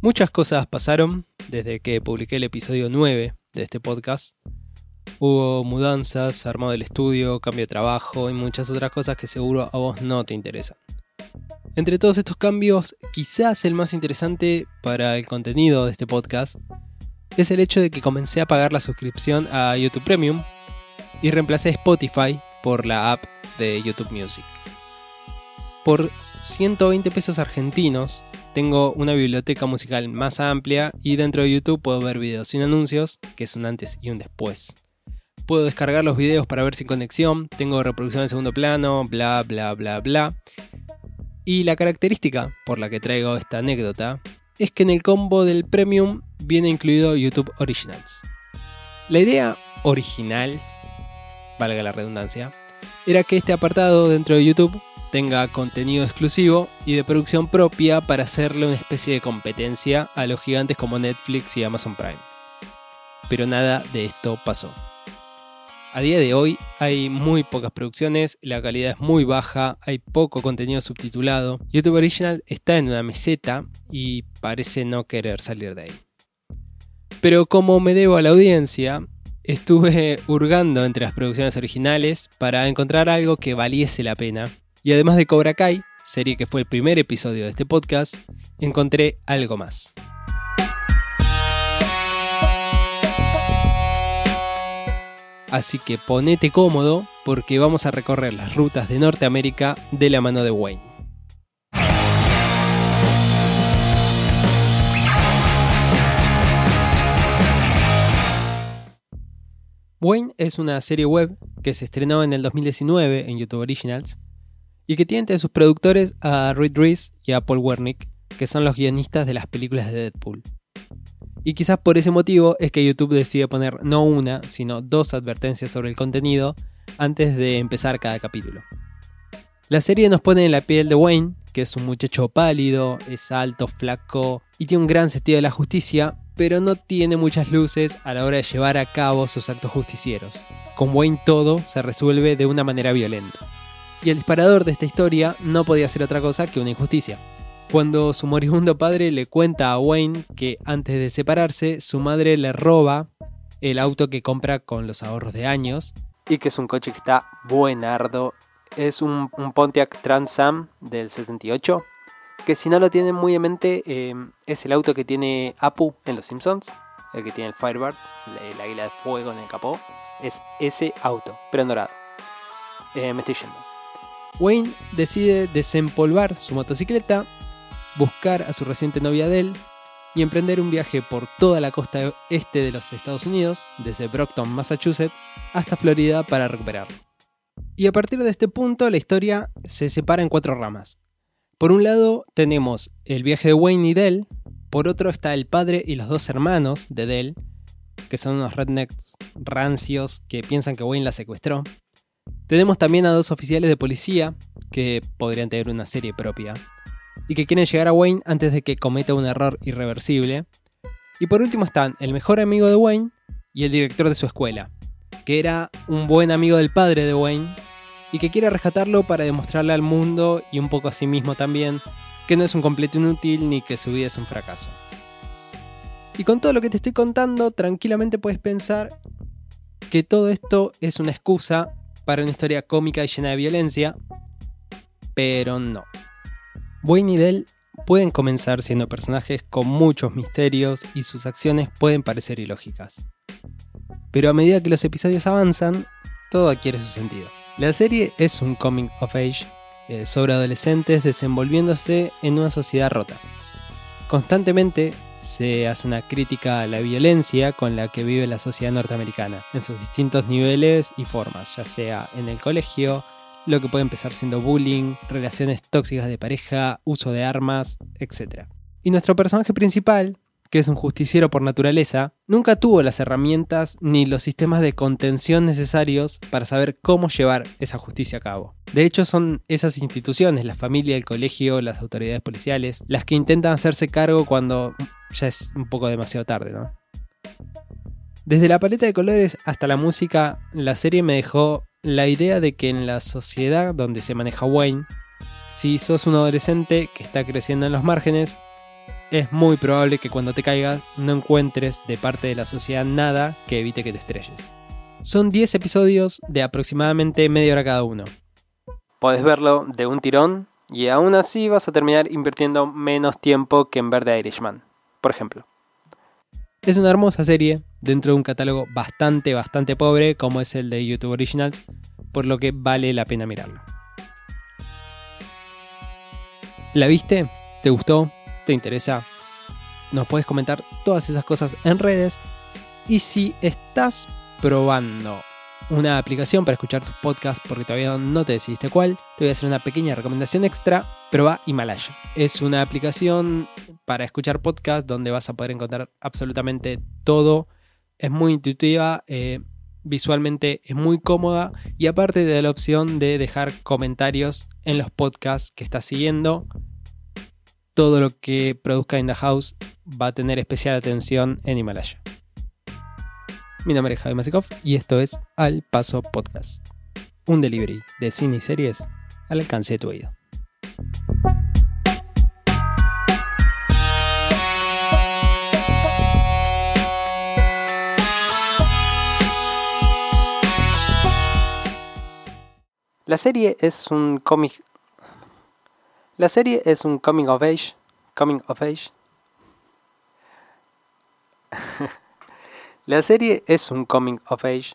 Muchas cosas pasaron desde que publiqué el episodio 9 de este podcast. Hubo mudanzas, armado del estudio, cambio de trabajo y muchas otras cosas que seguro a vos no te interesan. Entre todos estos cambios, quizás el más interesante para el contenido de este podcast es el hecho de que comencé a pagar la suscripción a YouTube Premium y reemplacé Spotify por la app de YouTube Music. Por 120 pesos argentinos tengo una biblioteca musical más amplia y dentro de YouTube puedo ver videos sin anuncios, que es un antes y un después. Puedo descargar los videos para ver sin conexión, tengo reproducción en segundo plano, bla bla bla bla. Y la característica por la que traigo esta anécdota es que en el combo del Premium viene incluido YouTube Originals. La idea original, valga la redundancia, era que este apartado dentro de YouTube tenga contenido exclusivo y de producción propia para hacerle una especie de competencia a los gigantes como Netflix y Amazon Prime. Pero nada de esto pasó. A día de hoy hay muy pocas producciones, la calidad es muy baja, hay poco contenido subtitulado. YouTube Original está en una meseta y parece no querer salir de ahí. Pero como me debo a la audiencia, estuve hurgando entre las producciones originales para encontrar algo que valiese la pena y además de Cobra Kai, serie que fue el primer episodio de este podcast, encontré algo más. Así que ponete cómodo porque vamos a recorrer las rutas de Norteamérica de la mano de Wayne. Wayne es una serie web que se estrenó en el 2019 en YouTube Originals y que tiene entre sus productores a Reed Reese y a Paul Wernick, que son los guionistas de las películas de Deadpool. Y quizás por ese motivo es que YouTube decide poner no una, sino dos advertencias sobre el contenido antes de empezar cada capítulo. La serie nos pone en la piel de Wayne, que es un muchacho pálido, es alto, flaco y tiene un gran sentido de la justicia, pero no tiene muchas luces a la hora de llevar a cabo sus actos justicieros. Con Wayne todo se resuelve de una manera violenta y el disparador de esta historia no podía ser otra cosa que una injusticia. Cuando su moribundo padre le cuenta a Wayne que antes de separarse su madre le roba el auto que compra con los ahorros de años y que es un coche que está buenardo. Es un, Pontiac Trans Am del 78 que si no lo tienen muy en mente eh, es el auto que tiene Apu en Los Simpsons, el que tiene el Firebird, el águila de fuego en el capó. Es ese auto, pero en dorado. Eh, me estoy yendo. Wayne decide desempolvar su motocicleta, buscar a su reciente novia Adele y emprender un viaje por toda la costa este de los Estados Unidos, desde Brockton, Massachusetts, hasta Florida para recuperarlo. Y a partir de este punto la historia se separa en cuatro ramas. Por un lado tenemos el viaje de Wayne y Dell, por otro está el padre y los dos hermanos de Dell, que son unos rednecks rancios que piensan que Wayne la secuestró. Tenemos también a dos oficiales de policía que podrían tener una serie propia y que quieren llegar a Wayne antes de que cometa un error irreversible. Y por último están el mejor amigo de Wayne y el director de su escuela, que era un buen amigo del padre de Wayne y que quiere rescatarlo para demostrarle al mundo y un poco a sí mismo también que no es un completo inútil ni que su vida es un fracaso. Y con todo lo que te estoy contando, tranquilamente puedes pensar que todo esto es una excusa para una historia cómica y llena de violencia, pero no. Wayne y Dell pueden comenzar siendo personajes con muchos misterios y sus acciones pueden parecer ilógicas. Pero a medida que los episodios avanzan, todo adquiere su sentido. La serie es un coming of age eh, sobre adolescentes desenvolviéndose en una sociedad rota. Constantemente se hace una crítica a la violencia con la que vive la sociedad norteamericana, en sus distintos niveles y formas, ya sea en el colegio, lo que puede empezar siendo bullying, relaciones tóxicas de pareja, uso de armas, etc. Y nuestro personaje principal, que es un justiciero por naturaleza, nunca tuvo las herramientas ni los sistemas de contención necesarios para saber cómo llevar esa justicia a cabo. De hecho, son esas instituciones, la familia, el colegio, las autoridades policiales, las que intentan hacerse cargo cuando ya es un poco demasiado tarde, ¿no? Desde la paleta de colores hasta la música, la serie me dejó la idea de que en la sociedad donde se maneja Wayne, si sos un adolescente que está creciendo en los márgenes, es muy probable que cuando te caigas no encuentres de parte de la sociedad nada que evite que te estrelles. Son 10 episodios de aproximadamente media hora cada uno. Podés verlo de un tirón y aún así vas a terminar invirtiendo menos tiempo que en ver The Irishman, por ejemplo. Es una hermosa serie dentro de un catálogo bastante, bastante pobre como es el de YouTube Originals, por lo que vale la pena mirarlo. ¿La viste? ¿Te gustó? ¿Te interesa? Nos puedes comentar todas esas cosas en redes. Y si estás probando una aplicación para escuchar tus podcasts porque todavía no te decidiste cuál, te voy a hacer una pequeña recomendación extra. Proba Himalaya. Es una aplicación para escuchar podcasts donde vas a poder encontrar absolutamente todo. Es muy intuitiva, eh, visualmente es muy cómoda y aparte de la opción de dejar comentarios en los podcasts que estás siguiendo, todo lo que produzca In The House va a tener especial atención en Himalaya. Mi nombre es Javi Masikov y esto es Al Paso Podcast, un delivery de cine y series al alcance de tu oído. La serie es un cómic. La serie es un coming of age. Coming of age. La serie es un coming of age